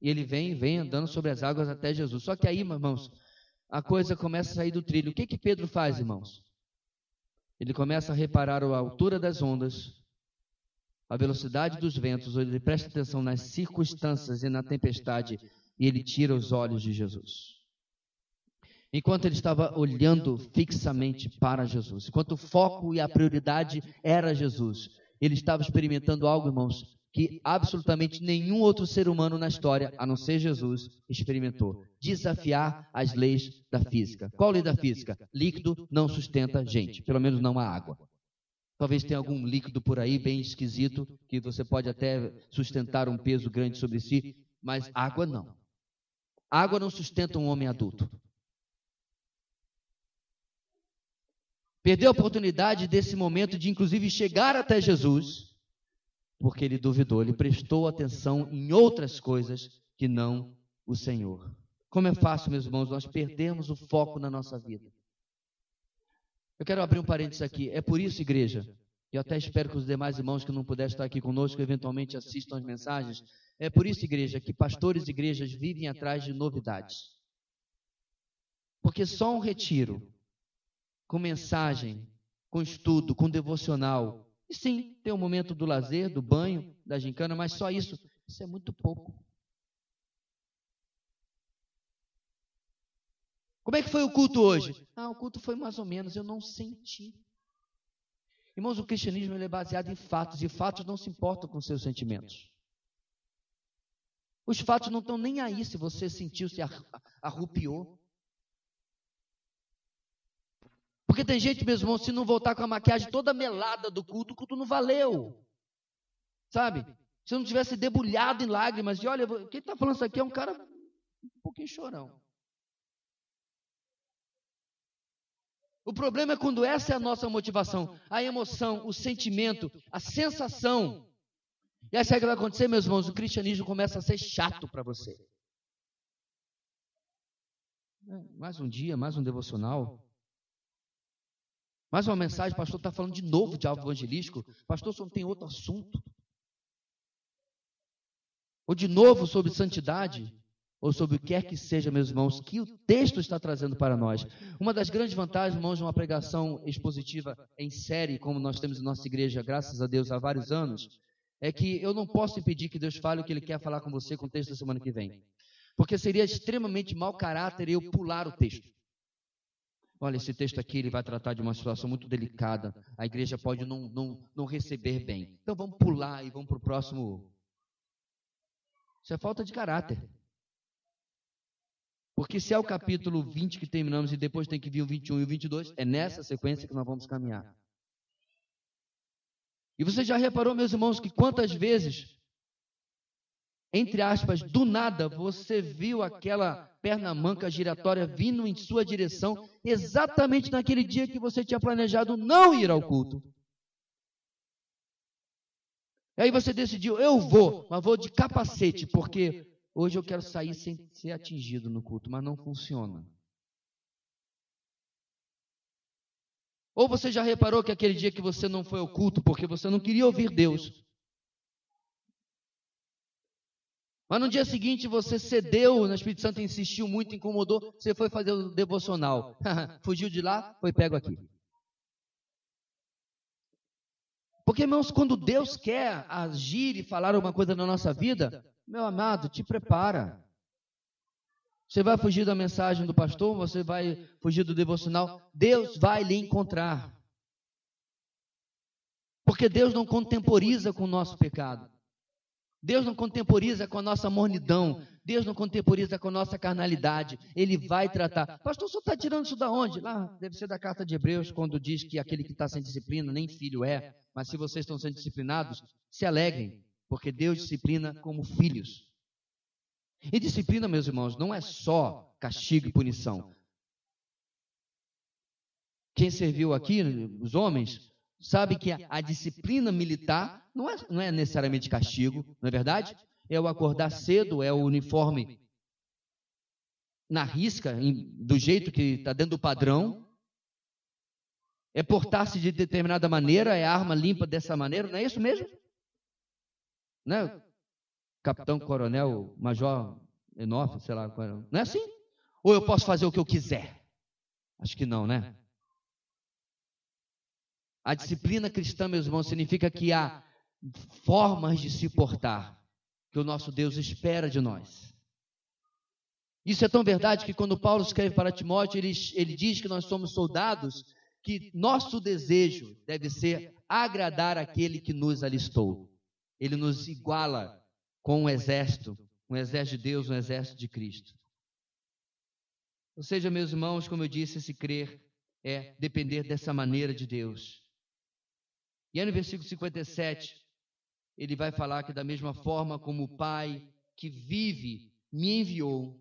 [SPEAKER 1] E ele vem, vem andando sobre as águas até Jesus. Só que aí, irmãos, a coisa começa a sair do trilho. O que, que Pedro faz, irmãos? Ele começa a reparar a altura das ondas, a velocidade dos ventos, ele presta atenção nas circunstâncias e na tempestade, e ele tira os olhos de Jesus. Enquanto ele estava olhando fixamente para Jesus, enquanto o foco e a prioridade era Jesus, ele estava experimentando algo, irmãos, que absolutamente nenhum outro ser humano na história, a não ser Jesus, experimentou. Desafiar as leis da física. Qual lei da física? Líquido não sustenta gente, pelo menos não a água. Talvez tenha algum líquido por aí bem esquisito, que você pode até sustentar um peso grande sobre si, mas água não. Água não sustenta um homem adulto. Perdeu a oportunidade desse momento de, inclusive, chegar até Jesus porque ele duvidou, ele prestou atenção em outras coisas que não o Senhor. Como é fácil, meus irmãos, nós perdermos o foco na nossa vida. Eu quero abrir um parênteses aqui. É por isso, igreja, e eu até espero que os demais irmãos que não puderam estar aqui conosco eventualmente assistam as mensagens. É por isso, igreja, que pastores e igrejas vivem atrás de novidades. Porque só um retiro com mensagem, com estudo, com devocional, e sim, tem o um momento do lazer, do banho, da gincana, mas só isso, isso é muito pouco. Como é que foi o culto hoje? Ah, o culto foi mais ou menos, eu não senti. Irmãos, o cristianismo é baseado em fatos, e fatos não se importam com seus sentimentos. Os fatos não estão nem aí se você sentiu, se arrupiou. Porque tem gente, meus irmãos, se não voltar com a maquiagem toda melada do culto, o culto não valeu. Sabe? Se não tivesse debulhado em lágrimas, e olha, quem está falando isso aqui é um cara um pouquinho chorão. O problema é quando essa é a nossa motivação, a emoção, o sentimento, a sensação e aí sabe o que vai acontecer, meus irmãos? O cristianismo começa a ser chato para você. É, mais um dia, mais um devocional. Mais uma mensagem, pastor está falando de novo de alvo evangelístico. Pastor, só não tem outro assunto. Ou de novo sobre santidade, ou sobre o que quer que seja, meus irmãos, que o texto está trazendo para nós. Uma das grandes vantagens, irmãos, de uma pregação expositiva em série, como nós temos em nossa igreja, graças a Deus, há vários anos, é que eu não posso impedir que Deus fale o que Ele quer falar com você com o texto da semana que vem. Porque seria extremamente mau caráter eu pular o texto. Olha, esse texto aqui ele vai tratar de uma situação muito delicada. A igreja pode não, não, não receber bem. Então vamos pular e vamos para o próximo. Isso é falta de caráter. Porque se é o capítulo 20 que terminamos e depois tem que vir o 21 e o 22, é nessa sequência que nós vamos caminhar. E você já reparou, meus irmãos, que quantas vezes, entre aspas, do nada, você viu aquela perna manca giratória vindo em sua direção exatamente naquele dia que você tinha planejado não ir ao culto? E aí você decidiu, eu vou, mas vou de capacete, porque hoje eu quero sair sem ser atingido no culto, mas não funciona. Ou você já reparou que aquele dia que você não foi ao culto porque você não queria ouvir Deus? Mas no dia seguinte você cedeu, o Espírito Santo insistiu muito, incomodou, você foi fazer o devocional. Fugiu de lá, foi pego aqui. Porque, irmãos, quando Deus quer agir e falar alguma coisa na nossa vida, meu amado, te prepara. Você vai fugir da mensagem do pastor, você vai fugir do devocional, Deus vai lhe encontrar. Porque Deus não contemporiza com o nosso pecado. Deus não contemporiza com a nossa mornidão. Deus não contemporiza com a nossa carnalidade. Ele vai tratar. Pastor, senhor está tirando isso da onde? Lá, deve ser da carta de Hebreus, quando diz que aquele que está sem disciplina, nem filho é. Mas se vocês estão sendo disciplinados, se alegrem, porque Deus disciplina como filhos. E disciplina, meus irmãos, não é só castigo e punição. Quem serviu aqui, os homens, sabe que a disciplina militar não é, não é necessariamente castigo, não é verdade? É o acordar cedo, é o uniforme na risca, do jeito que está dentro do padrão. É portar-se de determinada maneira, é arma limpa dessa maneira, não é isso mesmo? Né? capitão, coronel, major, Enof, sei lá. Não é assim? Ou eu posso fazer o que eu quiser? Acho que não, né? A disciplina cristã, meus irmãos, significa que há formas de se portar que o nosso Deus espera de nós. Isso é tão verdade que quando Paulo escreve para Timóteo, ele, ele diz que nós somos soldados, que nosso desejo deve ser agradar aquele que nos alistou. Ele nos iguala com um exército, um exército de Deus, um exército de Cristo. Ou seja, meus irmãos, como eu disse, esse crer é depender dessa maneira de Deus. E aí no versículo 57, ele vai falar que da mesma forma como o Pai que vive me enviou,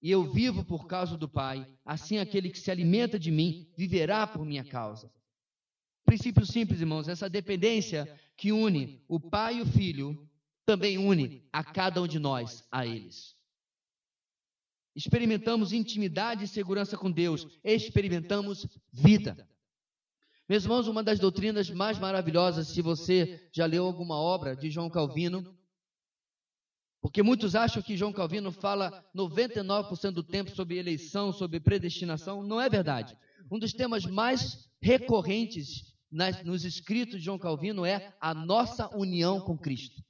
[SPEAKER 1] e eu vivo por causa do Pai, assim aquele que se alimenta de mim viverá por minha causa. Princípio simples, irmãos, essa dependência que une o Pai e o Filho também une a cada um de nós a eles. Experimentamos intimidade e segurança com Deus, experimentamos vida. Meus irmãos, uma das doutrinas mais maravilhosas, se você já leu alguma obra de João Calvino, porque muitos acham que João Calvino fala 99% do tempo sobre eleição, sobre predestinação, não é verdade. Um dos temas mais recorrentes nas, nos escritos de João Calvino é a nossa união com Cristo.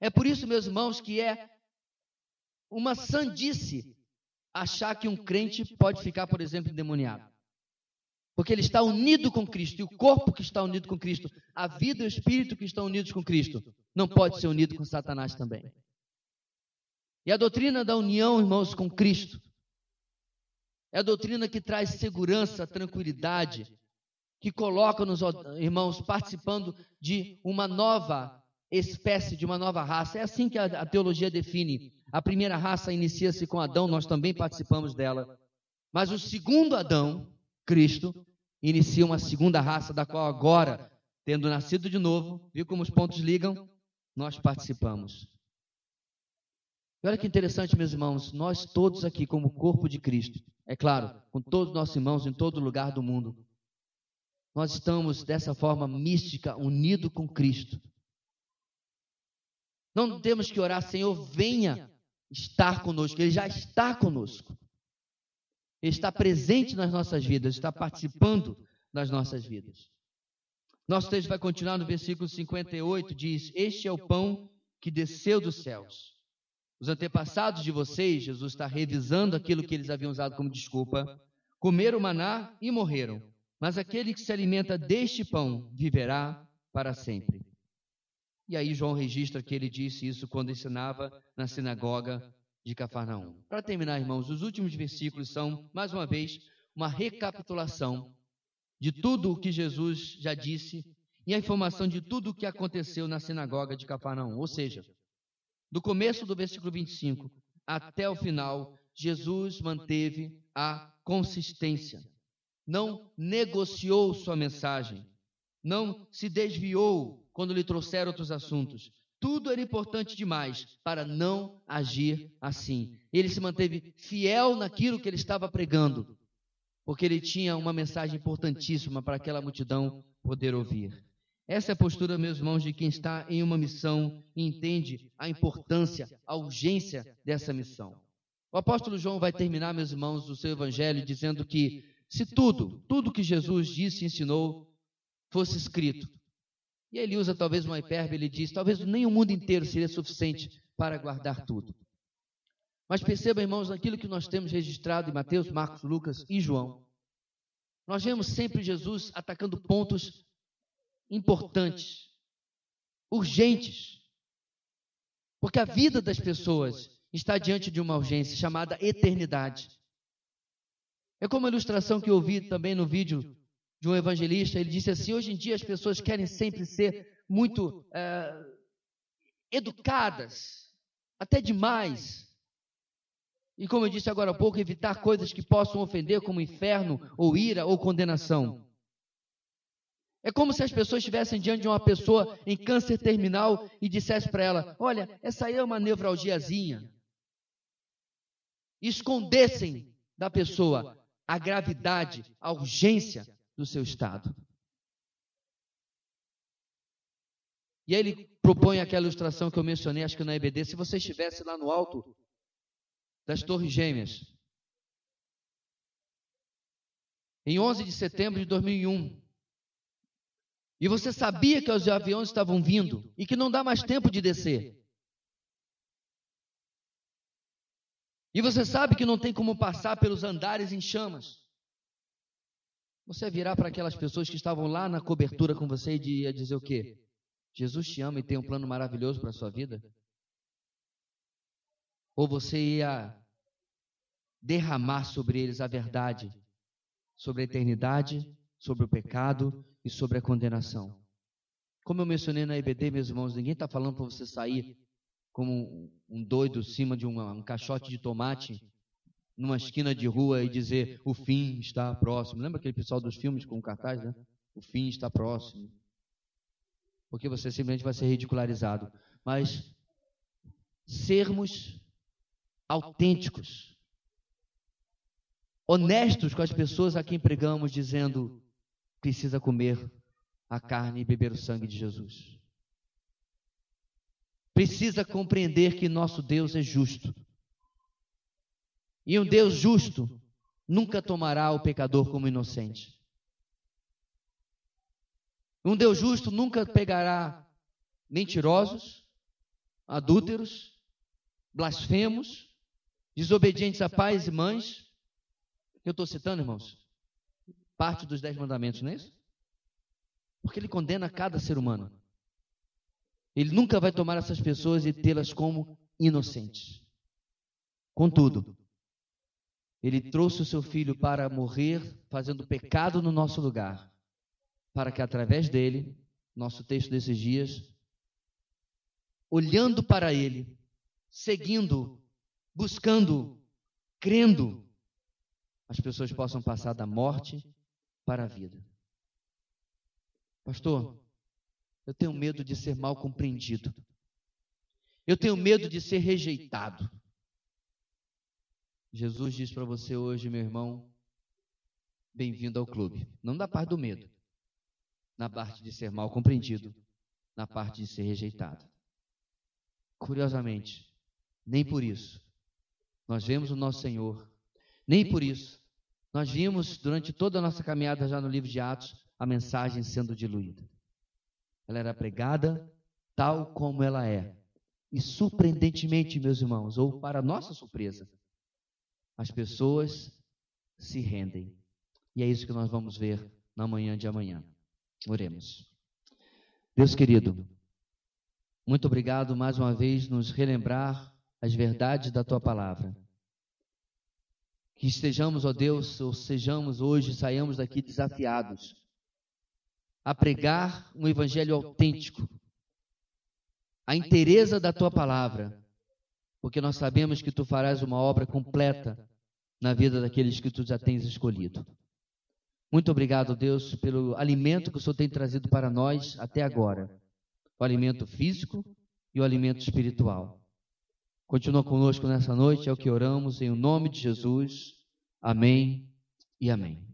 [SPEAKER 1] É por isso, meus irmãos, que é uma sandice achar que um crente pode ficar, por exemplo, endemoniado. Porque ele está unido com Cristo. E o corpo que está unido com Cristo, a vida e o espírito que estão unidos com Cristo, não pode ser unido com Satanás também. E a doutrina da união, irmãos, com Cristo, é a doutrina que traz segurança, tranquilidade, que coloca nos irmãos participando de uma nova espécie, de uma nova raça. É assim que a, teologia define. A primeira raça inicia-se com Adão, nós também participamos dela. Mas o segundo Adão, Cristo, inicia uma segunda raça, da qual agora, tendo nascido de novo, viu como os pontos ligam? Nós participamos. E olha que interessante, meus irmãos, nós todos aqui, como corpo de Cristo, é claro, com todos os nossos irmãos em todo lugar do mundo, nós estamos dessa forma mística, unido com Cristo. Não temos que orar, Senhor, venha estar conosco, Ele já está conosco. Ele está presente nas nossas vidas, está participando das nossas vidas. Nosso texto vai continuar no versículo 58, diz: Este é o pão que desceu dos céus. Os antepassados de vocês, Jesus está revisando aquilo que eles haviam usado como desculpa, comeram maná e morreram. Mas aquele que se alimenta deste pão viverá para sempre. E aí João registra que ele disse isso quando ensinava na sinagoga de Cafarnaum. Para terminar, irmãos, os últimos versículos são, mais uma vez, uma recapitulação de tudo o que Jesus já disse e a informação de tudo o que aconteceu na sinagoga de Cafarnaum. Ou seja, do começo do versículo 25 até o final, Jesus manteve a consistência. Não negociou sua mensagem. Não se desviou quando lhe trouxeram outros assuntos. Tudo era importante demais para não agir assim. Ele se manteve fiel naquilo que ele estava pregando, porque ele tinha uma mensagem importantíssima para aquela multidão poder ouvir. Essa é a postura, meus irmãos, de quem está em uma missão e entende a importância, a urgência dessa missão. O apóstolo João vai terminar, meus irmãos, o seu evangelho dizendo que se tudo, tudo que Jesus disse e ensinou fosse escrito, e ele usa talvez uma hipérbole, ele diz: talvez nem o mundo inteiro seria suficiente para guardar tudo. Mas perceba, irmãos, naquilo que nós temos registrado em Mateus, Marcos, Lucas e João, nós vemos sempre Jesus atacando pontos importantes, urgentes, porque a vida das pessoas está diante de uma urgência chamada eternidade. É como a ilustração que eu ouvi também no vídeo de um evangelista, ele disse assim: hoje em dia as pessoas querem sempre ser muito é, educadas, até demais. E como eu disse agora há pouco, evitar coisas que possam ofender, como inferno, ou ira, ou condenação. É como se as pessoas estivessem diante de uma pessoa em câncer terminal e dissesse para ela: Olha, essa aí é uma nevralgiazinha. Escondessem da pessoa a gravidade, a urgência do seu estado. E aí ele propõe aquela ilustração que eu mencionei, acho que na EBD, se você estivesse lá no alto das Torres Gêmeas, em 11 de setembro de 2001, e você sabia que os aviões estavam vindo e que não dá mais tempo de descer. E você sabe que não tem como passar pelos andares em chamas. Você virar para aquelas pessoas que estavam lá na cobertura com você e ia dizer o quê? Jesus te ama e tem um plano maravilhoso para a sua vida? Ou você ia derramar sobre eles a verdade sobre a eternidade, sobre o pecado e sobre a condenação? Como eu mencionei na EBD, meus irmãos, ninguém está falando para você sair como um doido cima de um, um caixote de tomate numa esquina de rua e dizer o fim está próximo. Lembra aquele pessoal dos filmes com cartaz, né? O fim está próximo. Porque você simplesmente vai ser ridicularizado. Mas sermos autênticos, honestos com as pessoas a quem pregamos, dizendo precisa comer a carne e beber o sangue de Jesus. Precisa compreender que nosso Deus é justo e um Deus justo nunca tomará o pecador como inocente. Um Deus justo nunca pegará mentirosos, adúlteros, blasfemos, desobedientes a pais e mães. Eu estou citando, irmãos? parte dos dez mandamentos, não é isso? Porque ele condena cada ser humano. Ele nunca vai tomar essas pessoas e tê-las como inocentes. Contudo, ele trouxe o seu filho para morrer fazendo pecado no nosso lugar, para que através dele, nosso texto desses dias, olhando para ele, seguindo, buscando, crendo, as pessoas possam passar da morte para a vida. Pastor, eu tenho medo de ser mal compreendido. Eu tenho medo de ser rejeitado. Jesus diz para você hoje, meu irmão, bem-vindo ao clube. Não da parte do medo, na parte de ser mal compreendido, na parte de ser rejeitado. Curiosamente, nem por isso nós vemos o nosso Senhor, nem por isso nós vimos durante toda a nossa caminhada já no livro de Atos a mensagem sendo diluída. Ela era pregada tal como ela é. E surpreendentemente, meus irmãos, ou para nossa surpresa, as pessoas se rendem. E é isso que nós vamos ver na manhã de amanhã. Oremos. Deus querido, muito obrigado mais uma vez nos relembrar as verdades da tua palavra. Que estejamos, ó Deus, ou sejamos hoje, saiamos daqui desafiados a pregar um evangelho autêntico, a inteireza da tua palavra, porque nós sabemos que tu farás uma obra completa na vida daqueles que tu já tens escolhido. Muito obrigado, Deus, pelo alimento que o Senhor tem trazido para nós até agora o alimento físico e o alimento espiritual. Continua conosco nessa noite, é o que oramos, em nome de Jesus. Amém e amém.